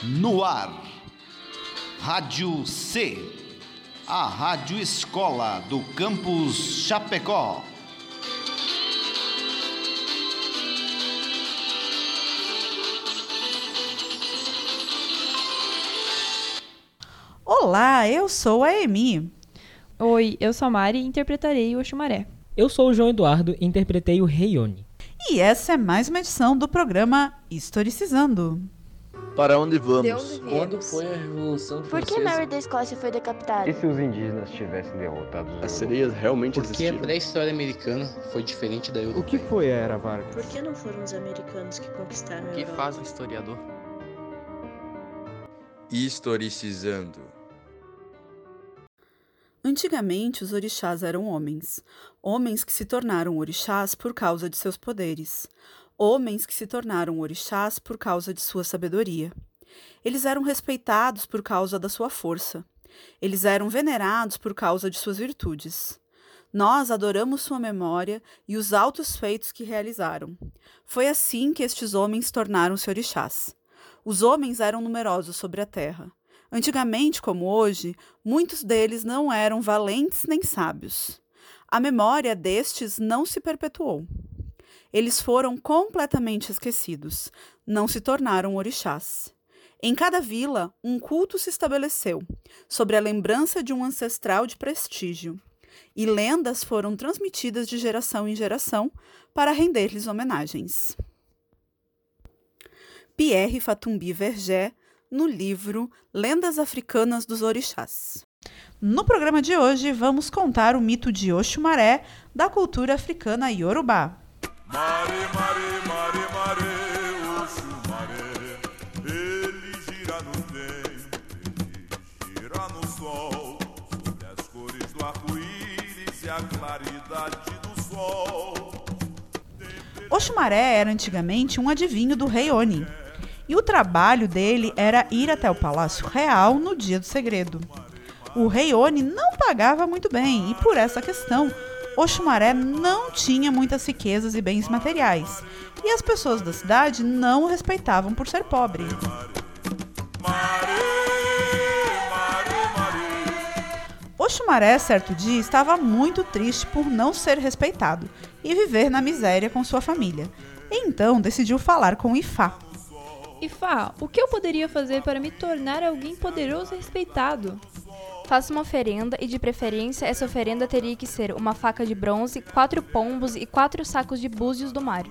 No ar, Rádio C, a Rádio Escola do Campus Chapecó. Olá, eu sou a Emi. Oi, eu sou a Mari e interpretarei o Oxumaré. Eu sou o João Eduardo e interpretei o Reione. E essa é mais uma edição do programa Historicizando. Para onde De vamos? onde Quando foi a Revolução Por que Francesa? Mary da Escócia foi decapitada? E se os indígenas tivessem derrotado os As sereias realmente Por que a existiram? pré-história americana foi diferente da O europeia? que foi a Era Vargas? Por que não foram os americanos que conquistaram a O que Europa? faz um historiador? Historicizando. Antigamente, os orixás eram homens. Homens que se tornaram orixás por causa de seus poderes. Homens que se tornaram orixás por causa de sua sabedoria. Eles eram respeitados por causa da sua força. Eles eram venerados por causa de suas virtudes. Nós adoramos sua memória e os altos feitos que realizaram. Foi assim que estes homens tornaram-se orixás. Os homens eram numerosos sobre a terra. Antigamente, como hoje, muitos deles não eram valentes nem sábios. A memória destes não se perpetuou. Eles foram completamente esquecidos, não se tornaram orixás. Em cada vila, um culto se estabeleceu, sobre a lembrança de um ancestral de prestígio, e lendas foram transmitidas de geração em geração para render-lhes homenagens. Pierre Fatumbi Vergé, no livro Lendas Africanas dos Orixás. No programa de hoje, vamos contar o mito de Oxumaré da cultura africana Yorubá. Mare, mare, mare, mare, Oxumaré, ele gira no tempo, ele gira no sol, sobre as cores do arco-íris e a claridade do sol. Oxumaré era antigamente um adivinho do rei Oni, e o trabalho dele era ir até o Palácio Real no dia do segredo. O rei Oni não pagava muito bem, e por essa questão, Oxumaré não tinha muitas riquezas e bens materiais, e as pessoas da cidade não o respeitavam por ser pobre. Oxumaré, certo dia, estava muito triste por não ser respeitado e viver na miséria com sua família. Então decidiu falar com Ifá. Ifá, o que eu poderia fazer para me tornar alguém poderoso e respeitado? Faça uma oferenda e, de preferência, essa oferenda teria que ser uma faca de bronze, quatro pombos e quatro sacos de búzios do mar.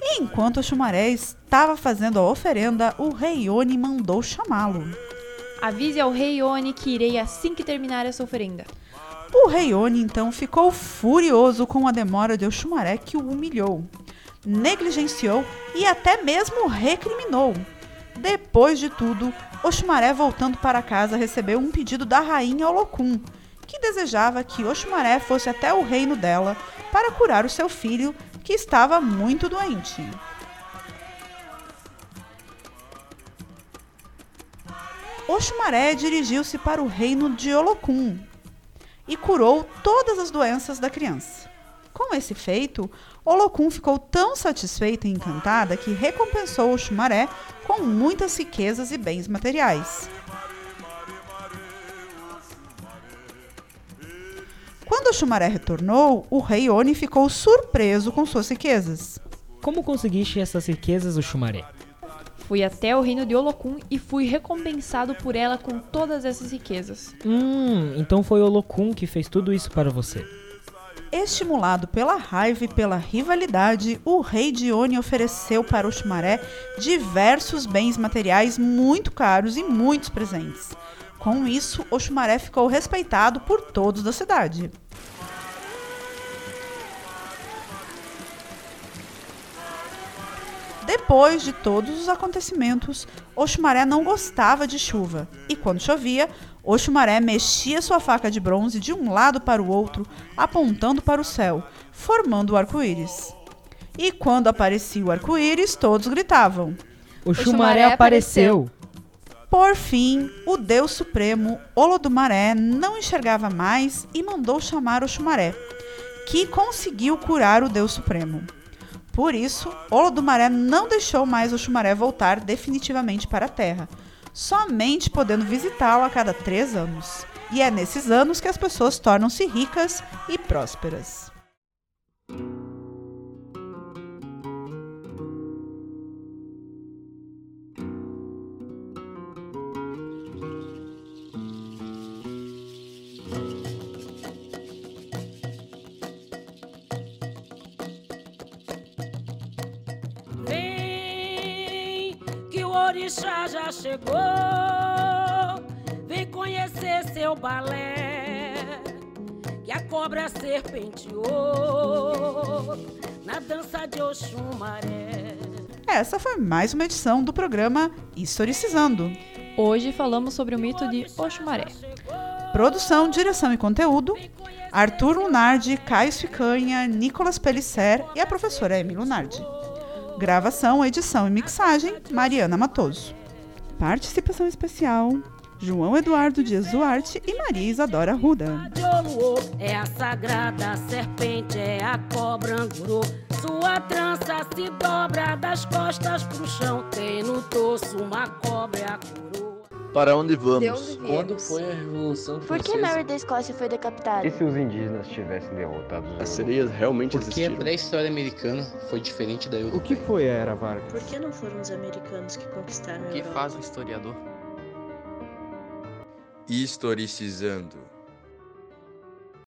E enquanto Oxumaré estava fazendo a oferenda, o rei Oni mandou chamá-lo. Avise ao rei Oni que irei assim que terminar essa oferenda. O rei Oni então ficou furioso com a demora de Oxumaré que o humilhou, negligenciou e até mesmo recriminou. Depois de tudo, Oxumaré voltando para casa recebeu um pedido da rainha Olocum, que desejava que Oxumaré fosse até o reino dela para curar o seu filho, que estava muito doente. Oxumaré dirigiu-se para o reino de Olocum e curou todas as doenças da criança. Com esse feito, Olocum ficou tão satisfeita e encantada que recompensou Oxumaré com muitas riquezas e bens materiais. Quando Oxumaré retornou, o rei Oni ficou surpreso com suas riquezas. Como conseguiste essas riquezas, Oxumaré? Fui até o reino de Olocum e fui recompensado por ela com todas essas riquezas. Hum, então foi Olocum que fez tudo isso para você. Estimulado pela raiva e pela rivalidade, o rei de Oni ofereceu para Oxumaré diversos bens materiais muito caros e muitos presentes. Com isso, Oxumaré ficou respeitado por todos da cidade. Depois de todos os acontecimentos, Oxumaré não gostava de chuva, e quando chovia, Oxumaré mexia sua faca de bronze de um lado para o outro, apontando para o céu, formando o arco-íris. E quando aparecia o arco-íris, todos gritavam: Oxumaré apareceu! Por fim, o Deus Supremo, Olodumaré, não enxergava mais e mandou chamar Oxumaré, que conseguiu curar o Deus Supremo. Por isso, Olodumaré não deixou mais Oxumaré voltar definitivamente para a Terra. somente podendo visitá-lo a cada três anos. E é nesses anos que as pessoas tornam-se ricas e prósperas. Orixá já chegou. Vem conhecer seu balé. Que a cobra serpenteou na dança de Oxumaré. Essa foi mais uma edição do programa Historicizando. Hoje falamos sobre o mito de Oxumaré. Produção, direção e conteúdo: Arthur Lunardi, Caio Ficanha, Nicolas Pellicer e a professora Emily Lunardi. Gravação, edição e mixagem: Mariana Matoso. Participação especial: João Eduardo Dias Duarte e Maria Isadora Ruda. É a sagrada serpente, é a cobra. Sua trança se dobra das costas pro chão. Tem no torso uma cobra coroa. Para onde vamos? Onde Quando foi a Revolução Por que Francesa? Mary da Escócia foi decapitada? E se os indígenas tivessem derrotado os As sereias realmente Porque a existiram? pré-história americana foi diferente da O europeia. que foi a Era Vargas? Por que não foram os americanos que conquistaram a O que Europa? faz um historiador? Historicizando.